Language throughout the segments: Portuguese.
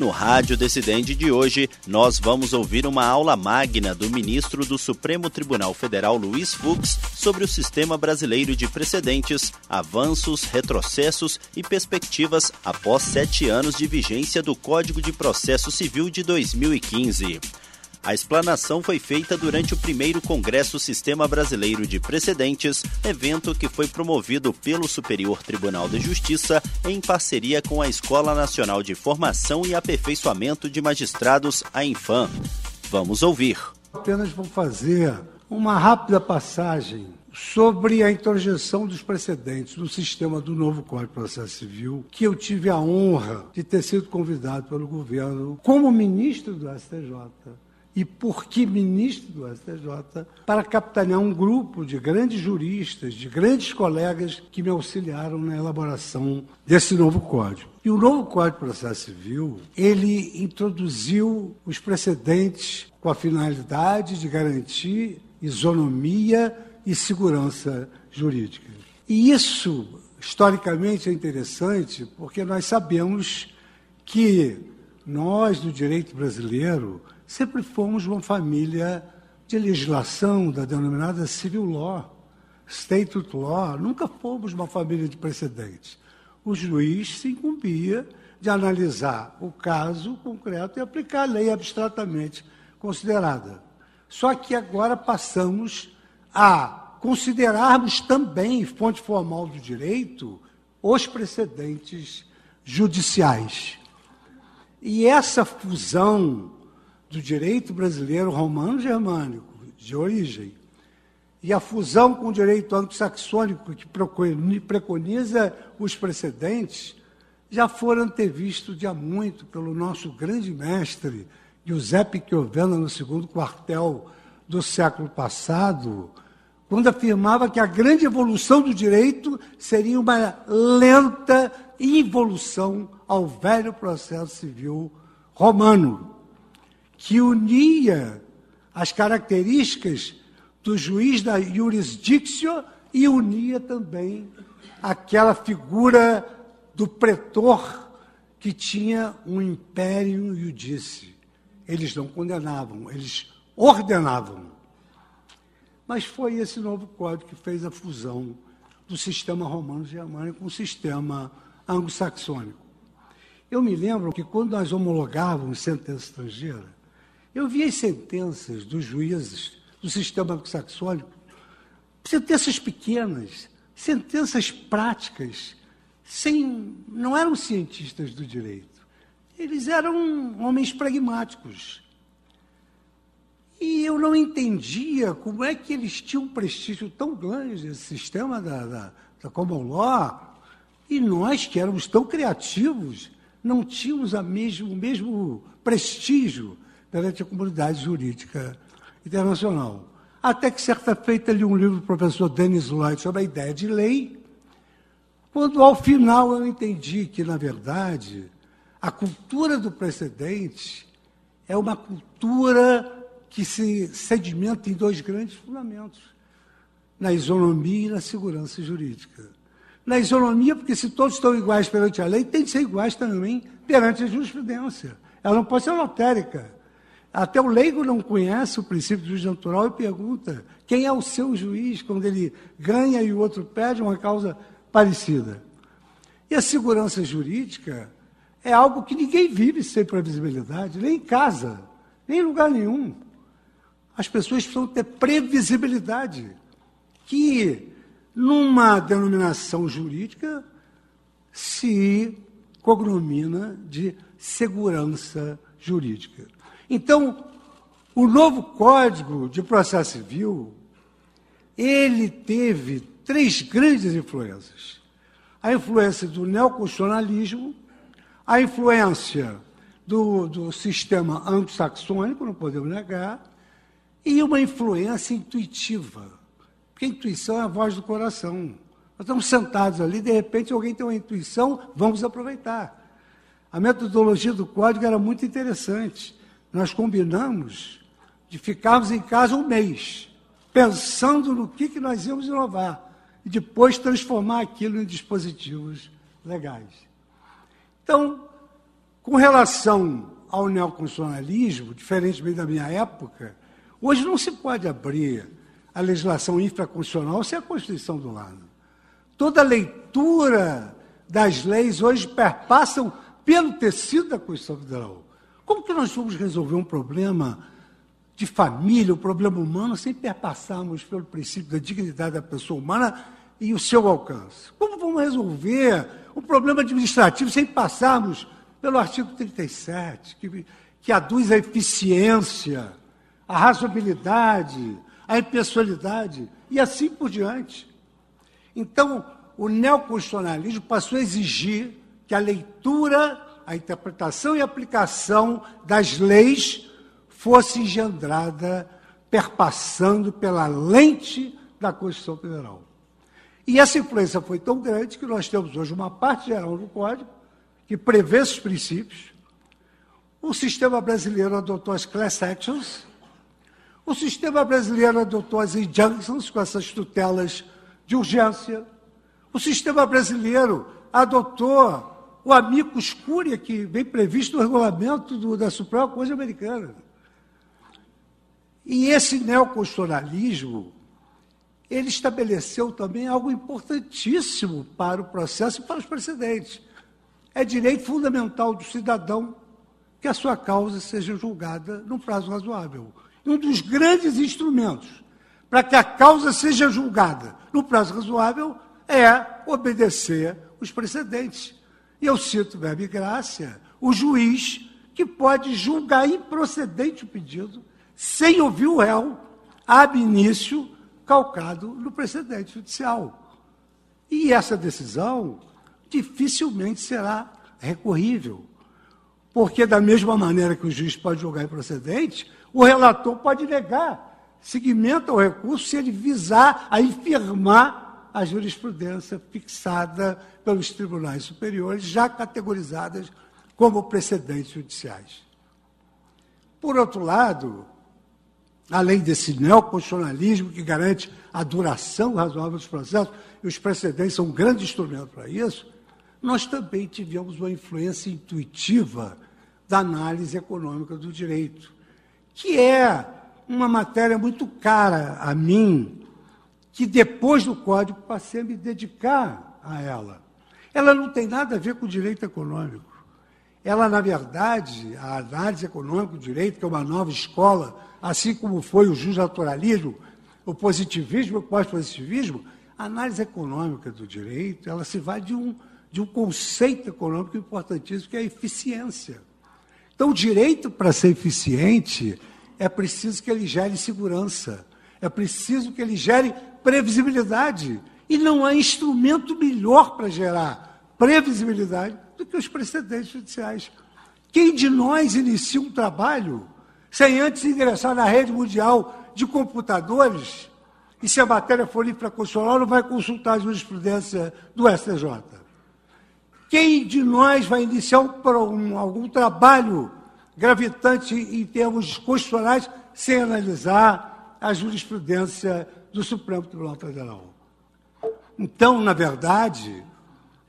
No Rádio Decidente de hoje, nós vamos ouvir uma aula magna do ministro do Supremo Tribunal Federal, Luiz Fux, sobre o sistema brasileiro de precedentes, avanços, retrocessos e perspectivas após sete anos de vigência do Código de Processo Civil de 2015. A explanação foi feita durante o primeiro Congresso Sistema Brasileiro de Precedentes, evento que foi promovido pelo Superior Tribunal de Justiça em parceria com a Escola Nacional de Formação e Aperfeiçoamento de Magistrados, a Infam. Vamos ouvir. Apenas vou fazer uma rápida passagem sobre a introjeção dos precedentes no sistema do novo Código de Processo Civil, que eu tive a honra de ter sido convidado pelo governo como ministro do STJ e por que ministro do STJ, para capitanear um grupo de grandes juristas, de grandes colegas que me auxiliaram na elaboração desse novo código. E o novo Código de Processo Civil, ele introduziu os precedentes com a finalidade de garantir isonomia e segurança jurídica. E isso, historicamente, é interessante porque nós sabemos que nós, do direito brasileiro, sempre fomos uma família de legislação da denominada civil law, statute law, nunca fomos uma família de precedentes. O juiz se incumbia de analisar o caso concreto e aplicar a lei abstratamente considerada. Só que agora passamos a considerarmos também, fonte formal do direito, os precedentes judiciais. E essa fusão do direito brasileiro romano-germânico, de origem, e a fusão com o direito anglo-saxônico, que preconiza os precedentes, já foram antevistos de há muito pelo nosso grande mestre, Giuseppe Chiovena, no segundo quartel do século passado, quando afirmava que a grande evolução do direito seria uma lenta involução ao velho processo civil romano que unia as características do juiz da jurisdictio e unia também aquela figura do pretor que tinha um império iudice. Eles não condenavam, eles ordenavam. Mas foi esse novo código que fez a fusão do sistema romano-germânico com o sistema anglo-saxônico. Eu me lembro que quando nós homologávamos sentença estrangeira, eu vi as sentenças dos juízes do sistema saxônico, sentenças pequenas, sentenças práticas, sem, não eram cientistas do direito. Eles eram homens pragmáticos. E eu não entendia como é que eles tinham um prestígio tão grande, esse sistema da, da, da common law, e nós, que éramos tão criativos, não tínhamos a mesmo, o mesmo prestígio perante a comunidade jurídica internacional. Até que, certa feita, li um livro do professor Dennis Lloyd sobre a ideia de lei, quando, ao final, eu entendi que, na verdade, a cultura do precedente é uma cultura que se sedimenta em dois grandes fundamentos, na isonomia e na segurança jurídica. Na isonomia, porque se todos estão iguais perante a lei, tem de ser iguais também perante a jurisprudência. Ela não pode ser lotérica. Até o leigo não conhece o princípio do juiz natural e pergunta quem é o seu juiz quando ele ganha e o outro perde uma causa parecida. E a segurança jurídica é algo que ninguém vive sem previsibilidade, nem em casa, nem em lugar nenhum. As pessoas precisam ter previsibilidade, que numa denominação jurídica se cognomina de segurança jurídica. Então, o novo Código de Processo Civil, ele teve três grandes influências. A influência do neoconstitucionalismo, a influência do, do sistema anglo-saxônico, não podemos negar, e uma influência intuitiva. Porque a intuição é a voz do coração. Nós estamos sentados ali, de repente alguém tem uma intuição, vamos aproveitar. A metodologia do código era muito interessante. Nós combinamos de ficarmos em casa um mês, pensando no que, que nós íamos inovar, e depois transformar aquilo em dispositivos legais. Então, com relação ao neoconstitucionalismo, diferentemente da minha época, hoje não se pode abrir a legislação infraconstitucional sem a Constituição do lado. Toda leitura das leis hoje perpassam pelo tecido da Constituição Federal. Como que nós vamos resolver um problema de família, um problema humano, sem perpassarmos pelo princípio da dignidade da pessoa humana e o seu alcance? Como vamos resolver um problema administrativo sem passarmos pelo artigo 37, que, que aduz a eficiência, a razoabilidade, a impessoalidade e assim por diante. Então, o neoconstitucionalismo passou a exigir que a leitura, a interpretação e aplicação das leis fosse engendrada perpassando pela lente da Constituição Federal. E essa influência foi tão grande que nós temos hoje uma parte geral do Código que prevê esses princípios. O sistema brasileiro adotou as class actions. O sistema brasileiro adotou as injunctions, com essas tutelas de urgência. O sistema brasileiro adotou o amicus curia, que vem previsto no regulamento do, da Suprema Corte Americana. E esse neoconstitucionalismo, ele estabeleceu também algo importantíssimo para o processo e para os precedentes. É direito fundamental do cidadão que a sua causa seja julgada num prazo razoável. Um dos grandes instrumentos para que a causa seja julgada no prazo razoável é obedecer os precedentes. E eu cito, verbo graça, o juiz que pode julgar improcedente o pedido sem ouvir o réu ab início calcado no precedente judicial. E essa decisão dificilmente será recorrível. Porque, da mesma maneira que o juiz pode julgar improcedente, o relator pode negar seguimento ao recurso se ele visar a infirmar a jurisprudência fixada pelos tribunais superiores, já categorizadas como precedentes judiciais. Por outro lado, além desse neoconstitucionalismo que garante a duração razoável dos processos, e os precedentes são um grande instrumento para isso, nós também tivemos uma influência intuitiva da análise econômica do direito, que é uma matéria muito cara a mim, que depois do código passei a me dedicar a ela. Ela não tem nada a ver com o direito econômico. Ela, na verdade, a análise econômica do direito, que é uma nova escola, assim como foi o justnaturalismo, o positivismo, o pós-positivismo, a análise econômica do direito, ela se vai de um de um conceito econômico importantíssimo, que é a eficiência. Então, o direito, para ser eficiente, é preciso que ele gere segurança, é preciso que ele gere previsibilidade. E não há instrumento melhor para gerar previsibilidade do que os precedentes judiciais. Quem de nós inicia um trabalho sem antes ingressar na rede mundial de computadores, e se a matéria for infraconstitucional, não vai consultar a jurisprudência do STJ? Quem de nós vai iniciar um, um, algum trabalho gravitante em termos constitucionais sem analisar a jurisprudência do Supremo Tribunal Federal? Então, na verdade,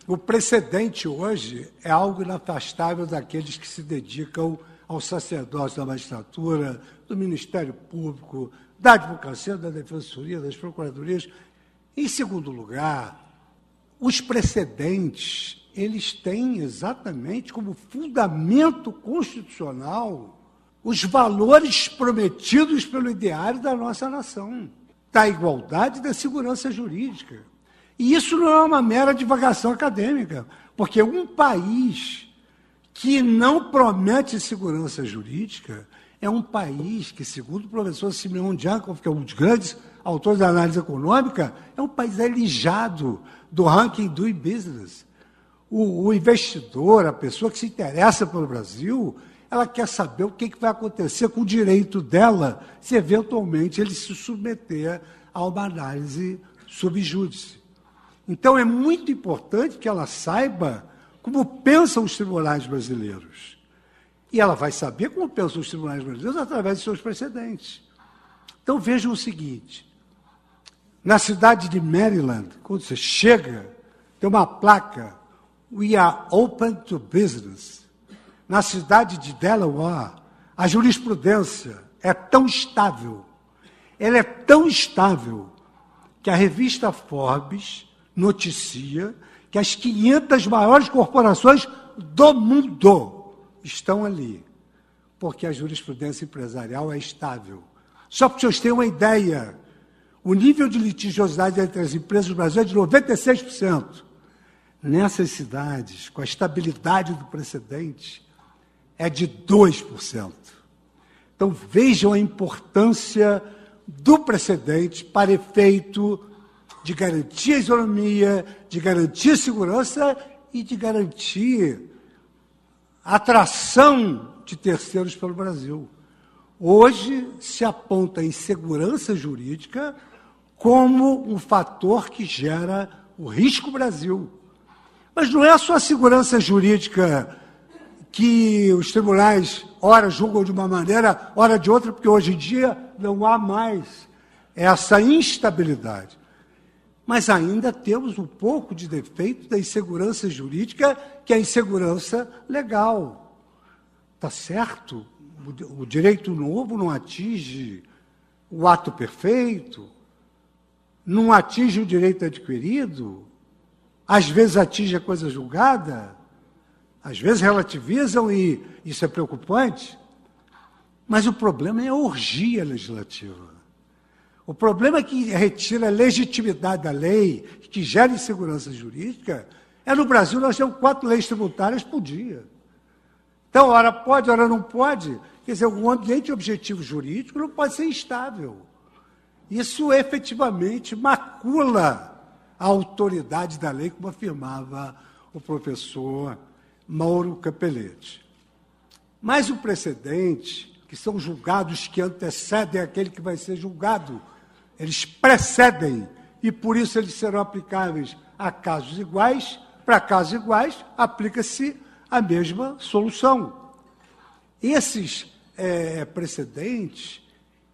o precedente hoje é algo inafastável daqueles que se dedicam ao sacerdócio da magistratura, do Ministério Público, da advocacia, da defensoria, das procuradorias. Em segundo lugar, os precedentes eles têm exatamente como fundamento constitucional os valores prometidos pelo ideário da nossa nação, da igualdade e da segurança jurídica. E isso não é uma mera divagação acadêmica, porque um país que não promete segurança jurídica é um país que, segundo o professor Simeon Jankov, que é um dos grandes autores da análise econômica, é um país alijado do ranking Doing Business o, o investidor, a pessoa que se interessa pelo Brasil, ela quer saber o que, que vai acontecer com o direito dela se eventualmente ele se submeter a uma análise subjúdice. Então é muito importante que ela saiba como pensam os tribunais brasileiros. E ela vai saber como pensam os tribunais brasileiros através de seus precedentes. Então vejam o seguinte: na cidade de Maryland, quando você chega, tem uma placa, We are open to business. Na cidade de Delaware, a jurisprudência é tão estável, ela é tão estável, que a revista Forbes noticia que as 500 maiores corporações do mundo estão ali, porque a jurisprudência empresarial é estável. Só para vocês terem uma ideia, o nível de litigiosidade entre as empresas do Brasil é de 96%. Nessas cidades, com a estabilidade do precedente, é de 2%. Então vejam a importância do precedente para efeito de garantir a isonomia, de garantir a segurança e de garantir a atração de terceiros pelo Brasil. Hoje se aponta a insegurança jurídica como um fator que gera o risco Brasil. Mas não é só a segurança jurídica que os tribunais, ora julgam de uma maneira, ora de outra, porque hoje em dia não há mais essa instabilidade. Mas ainda temos um pouco de defeito da insegurança jurídica, que é a insegurança legal. Está certo? O direito novo não atinge o ato perfeito, não atinge o direito adquirido, às vezes atinge a coisa julgada, às vezes relativizam e isso é preocupante. Mas o problema é a orgia legislativa. O problema é que retira a legitimidade da lei, que gera insegurança jurídica, é no Brasil nós temos quatro leis tributárias por dia. Então, hora pode, hora não pode. Quer dizer, o ambiente objetivo jurídico não pode ser instável. Isso efetivamente macula a autoridade da lei, como afirmava o professor Mauro Capelletti. Mas o precedente, que são julgados que antecedem aquele que vai ser julgado, eles precedem e por isso eles serão aplicáveis a casos iguais. Para casos iguais, aplica-se a mesma solução. Esses é, precedentes,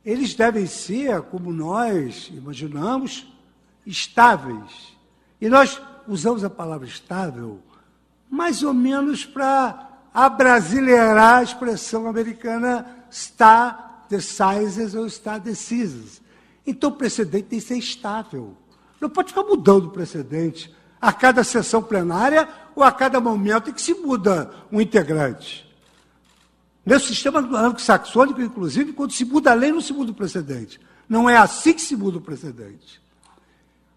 eles devem ser, como nós imaginamos, estáveis. E nós usamos a palavra estável mais ou menos para abrasileirar a expressão americana está decises ou está decises. Então o precedente tem que ser estável. Não pode ficar mudando o precedente a cada sessão plenária ou a cada momento em que se muda um integrante. Nesse sistema anglo-saxônico, inclusive, quando se muda a lei, não se muda o precedente. Não é assim que se muda o precedente.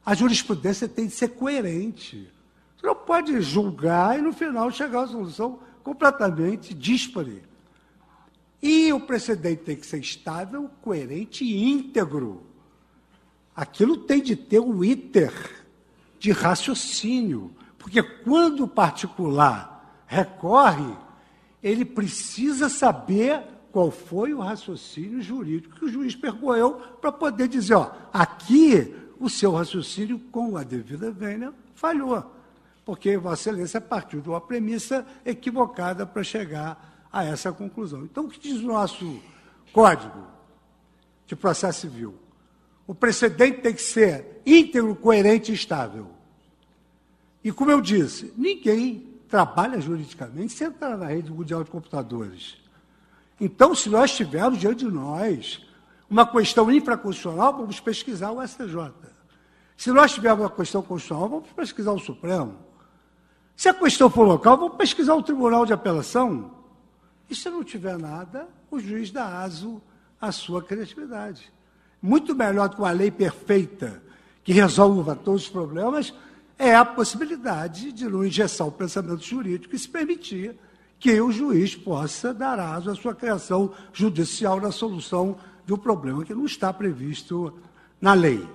A jurisprudência tem de ser coerente. Você não pode julgar e, no final, chegar a uma solução completamente díspare. E o precedente tem que ser estável, coerente e íntegro aquilo tem de ter um iter de raciocínio, porque quando o particular recorre, ele precisa saber qual foi o raciocínio jurídico que o juiz percorreu para poder dizer, ó, aqui o seu raciocínio com a devida vênia falhou, porque Vossa Excelência partiu de uma premissa equivocada para chegar a essa conclusão. Então, o que diz o nosso Código de Processo Civil? o precedente tem que ser íntegro, coerente e estável. E como eu disse, ninguém trabalha juridicamente sem entrar na rede mundial de computadores. Então, se nós tivermos diante de nós uma questão infraconstitucional, vamos pesquisar o STJ. Se nós tivermos uma questão constitucional, vamos pesquisar o Supremo. Se a questão for local, vamos pesquisar o Tribunal de Apelação. E se não tiver nada, o juiz dá aso à sua criatividade muito melhor do que uma lei perfeita que resolva todos os problemas, é a possibilidade de não injeção o pensamento jurídico e se permitir que o juiz possa dar aso à sua criação judicial na solução de um problema que não está previsto na lei.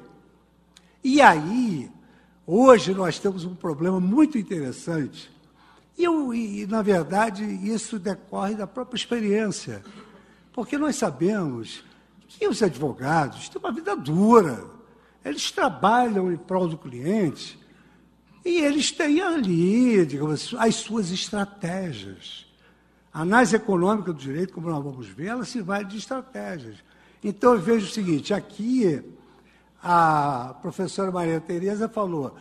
E aí, hoje nós temos um problema muito interessante, E, eu, e, na verdade, isso decorre da própria experiência. Porque nós sabemos que os advogados têm uma vida dura. Eles trabalham em prol do cliente e eles têm ali, digamos, as suas estratégias. A análise econômica do direito, como nós vamos ver, ela se vai de estratégias. Então, eu vejo o seguinte: aqui, a professora Maria Tereza falou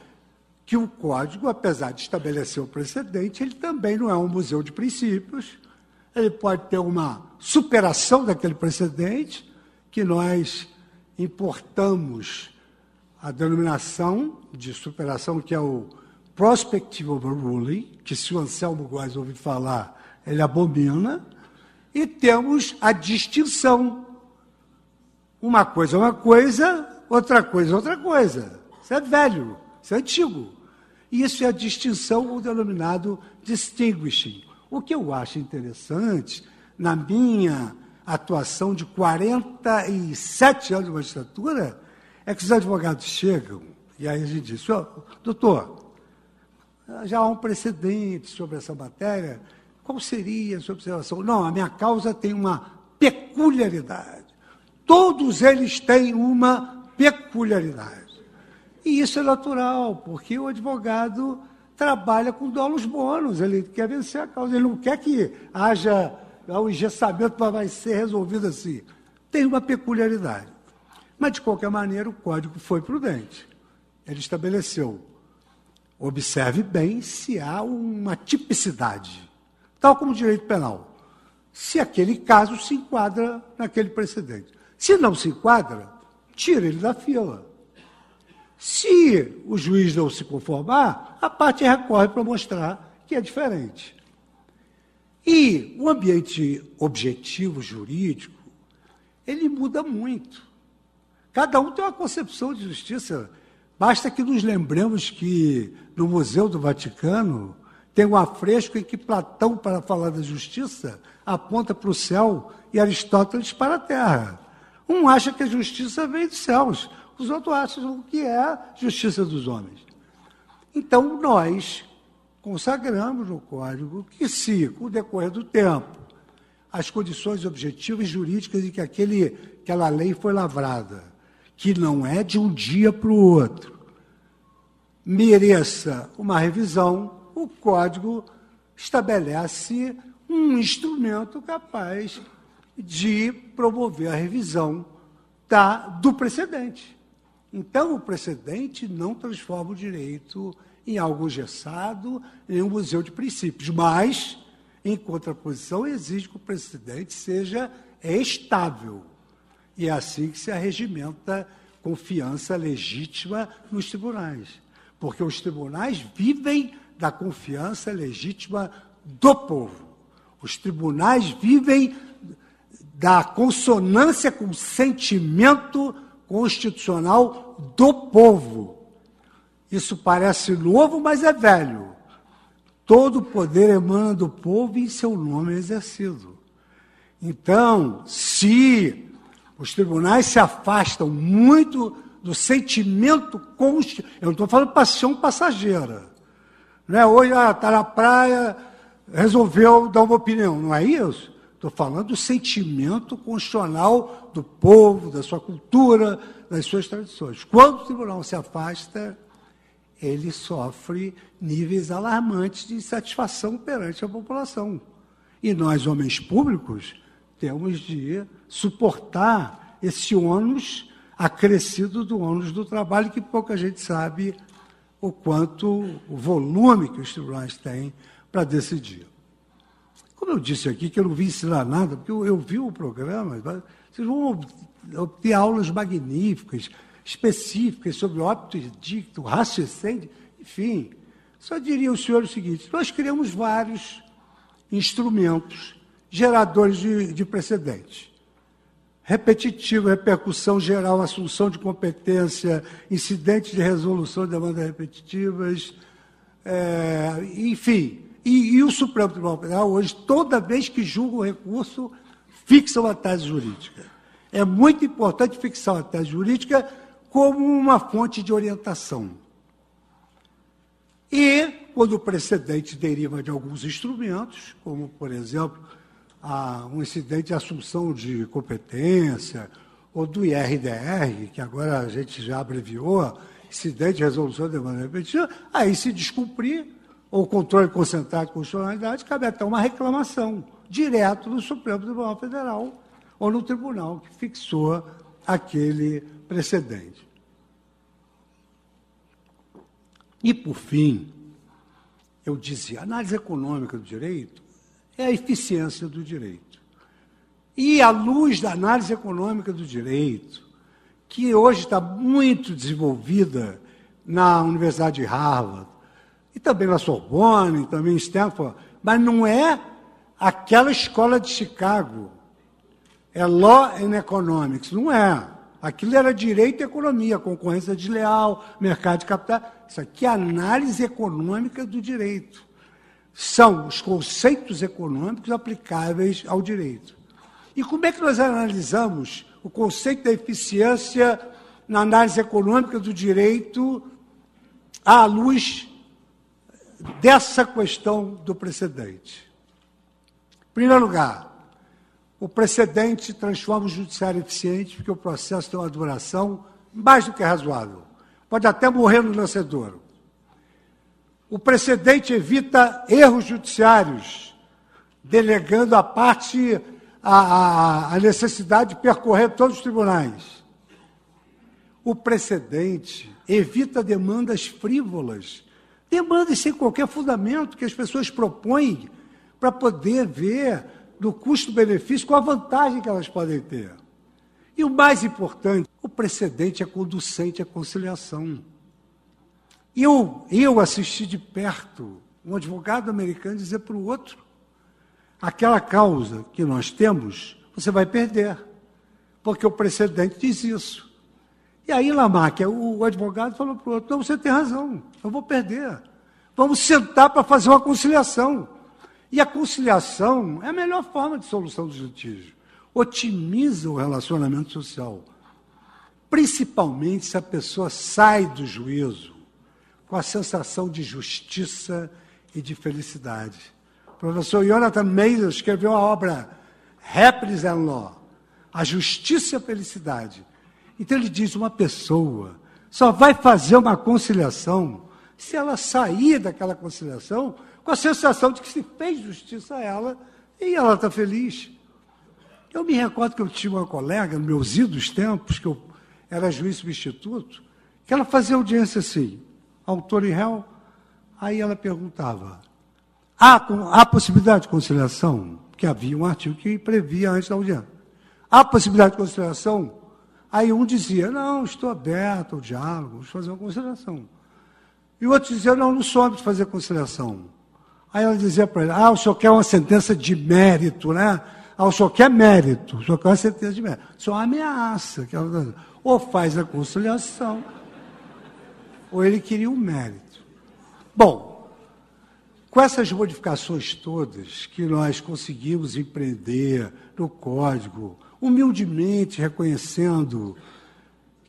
que o código, apesar de estabelecer o precedente, ele também não é um museu de princípios. Ele pode ter uma superação daquele precedente, que nós importamos a denominação de superação, que é o prospective overruling, que se o Anselmo Góes ouvir falar, ele abomina, e temos a distinção. Uma coisa é uma coisa, outra coisa é outra coisa. Isso é velho, isso é antigo. Isso é a distinção, o denominado distinguishing. O que eu acho interessante, na minha atuação de 47 anos de magistratura, é que os advogados chegam, e aí a gente diz, doutor, já há um precedente sobre essa matéria, qual seria a sua observação? Não, a minha causa tem uma peculiaridade. Todos eles têm uma peculiaridade. E isso é natural, porque o advogado trabalha com dolos bônus, ele quer vencer a causa, ele não quer que haja o engessamento vai ser resolvido assim. Tem uma peculiaridade. Mas, de qualquer maneira, o código foi prudente. Ele estabeleceu. Observe bem se há uma tipicidade, tal como o direito penal. Se aquele caso se enquadra naquele precedente. Se não se enquadra, tira ele da fila. Se o juiz não se conformar, a parte recorre para mostrar que é diferente. E o ambiente objetivo jurídico, ele muda muito. Cada um tem uma concepção de justiça. Basta que nos lembremos que no Museu do Vaticano tem um afresco em que Platão, para falar da justiça, aponta para o céu e Aristóteles para a terra. Um acha que a justiça vem dos céus, os outros acham que é a justiça dos homens. Então, nós consagramos no Código que, se, com o decorrer do tempo, as condições objetivas jurídicas em que aquele, aquela lei foi lavrada, que não é de um dia para o outro, mereça uma revisão, o Código estabelece um instrumento capaz de promover a revisão da, do precedente. Então, o precedente não transforma o direito em algo gessado, em um museu de princípios, mas, em contraposição, exige que o precedente seja estável. E é assim que se arregimenta confiança legítima nos tribunais. Porque os tribunais vivem da confiança legítima do povo. Os tribunais vivem da consonância com o sentimento constitucional do povo. Isso parece novo, mas é velho. Todo poder emana do povo e seu nome exercido. Então, se os tribunais se afastam muito do sentimento constitucional, eu não estou falando paixão passageira. Não é hoje, ah, está na praia, resolveu dar uma opinião. Não é isso? Estou falando do sentimento constitucional do povo, da sua cultura, das suas tradições. Quando o tribunal se afasta, ele sofre níveis alarmantes de insatisfação perante a população. E nós, homens públicos, temos de suportar esse ônus acrescido do ônus do trabalho, que pouca gente sabe o quanto, o volume que os tribunais têm para decidir. Como eu disse aqui, que eu não vim ensinar nada, porque eu, eu vi o programa, vocês vão obter aulas magníficas, específicas sobre óbito dicto, raciocínio, enfim. Só diria o senhor o seguinte: nós criamos vários instrumentos geradores de, de precedentes. Repetitivo, repercussão geral, assunção de competência, incidentes de resolução de demandas repetitivas, é, enfim, e, e, o Supremo Tribunal Federal, hoje, toda vez que julga o recurso, fixa uma tese jurídica. É muito importante fixar uma tese jurídica como uma fonte de orientação. E quando o precedente deriva de alguns instrumentos, como, por exemplo, a, um incidente de assunção de competência, ou do IRDR, que agora a gente já abreviou, incidente de resolução de demanda repetida, aí se descumprir, ou controle concentrado de constitucionalidade, cabe até uma reclamação direto no Supremo Tribunal Federal ou no tribunal que fixou aquele precedente. E, por fim, eu dizia, a análise econômica do direito é a eficiência do direito. E, à luz da análise econômica do direito, que hoje está muito desenvolvida na Universidade de Harvard, e também na Sorbonne, também em Stanford, mas não é aquela escola de Chicago. É Law and Economics, não é. Aquilo era direito e economia, concorrência desleal, mercado de capital. Isso aqui é análise econômica do direito. São os conceitos econômicos aplicáveis ao direito. E como é que nós analisamos o conceito da eficiência na análise econômica do direito à luz dessa questão do precedente. Em primeiro lugar, o precedente transforma o judiciário eficiente, porque o processo tem uma duração mais do que razoável. Pode até morrer no nascedouro. O precedente evita erros judiciários, delegando a parte a, a, a necessidade de percorrer todos os tribunais. O precedente evita demandas frívolas Demandas sem qualquer fundamento que as pessoas propõem para poder ver do custo-benefício qual a vantagem que elas podem ter. E o mais importante, o precedente é conducente à conciliação. Eu, eu assisti de perto um advogado americano dizer para o outro: aquela causa que nós temos, você vai perder, porque o precedente diz isso. E aí, Lamarck, o advogado falou para o outro: não, você tem razão, eu vou perder. Vamos sentar para fazer uma conciliação. E a conciliação é a melhor forma de solução do litígio. Otimiza o relacionamento social. Principalmente se a pessoa sai do juízo com a sensação de justiça e de felicidade. O professor Jonathan Mayer escreveu a obra Happiness and Law, A Justiça e a Felicidade então ele diz: uma pessoa só vai fazer uma conciliação se ela sair daquela conciliação com a sensação de que se fez justiça a ela e ela está feliz. Eu me recordo que eu tinha uma colega, nos meus idos tempos, que eu era juiz substituto, que ela fazia audiência assim, autor e réu, aí ela perguntava, há, há possibilidade de conciliação? Porque havia um artigo que previa antes da audiência. Há possibilidade de conciliação? Aí um dizia, não, estou aberto ao diálogo, vamos fazer uma conciliação. E o outro dizia, não, não sou homem de fazer conciliação. Aí ela dizia para ele, ah, o senhor quer uma sentença de mérito, né? Ah, o senhor quer mérito, o senhor quer uma sentença de mérito. O senhor ameaça. Que ela, ou faz a conciliação, ou ele queria um mérito. Bom, com essas modificações todas que nós conseguimos empreender no código, humildemente reconhecendo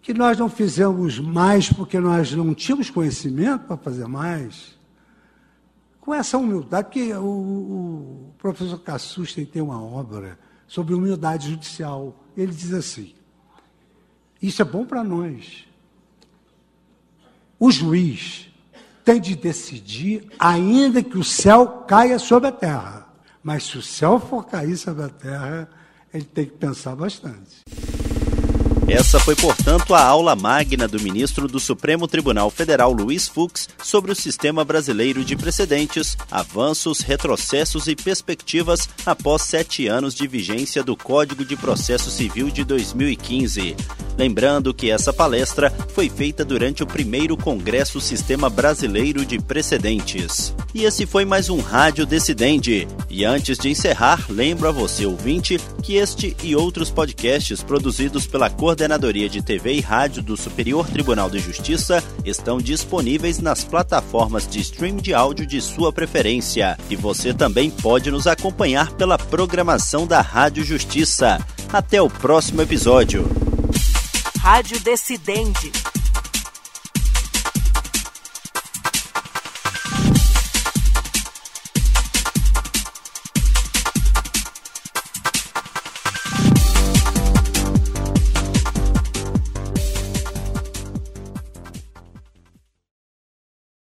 que nós não fizemos mais porque nós não tínhamos conhecimento para fazer mais. Com essa humildade, porque o, o professor Cassusta tem uma obra sobre humildade judicial. Ele diz assim: isso é bom para nós. O juiz tem de decidir, ainda que o céu caia sobre a terra. Mas se o céu for cair sobre a terra, ele tem que pensar bastante. Essa foi, portanto, a aula magna do ministro do Supremo Tribunal Federal, Luiz Fux, sobre o sistema brasileiro de precedentes, avanços, retrocessos e perspectivas após sete anos de vigência do Código de Processo Civil de 2015. Lembrando que essa palestra foi feita durante o primeiro Congresso Sistema Brasileiro de Precedentes. E esse foi mais um Rádio Decidente. E antes de encerrar, lembro a você, ouvinte, que este e outros podcasts produzidos pela Coordenadoria de TV e Rádio do Superior Tribunal de Justiça estão disponíveis nas plataformas de stream de áudio de sua preferência. E você também pode nos acompanhar pela programação da Rádio Justiça. Até o próximo episódio. Rádio Decidente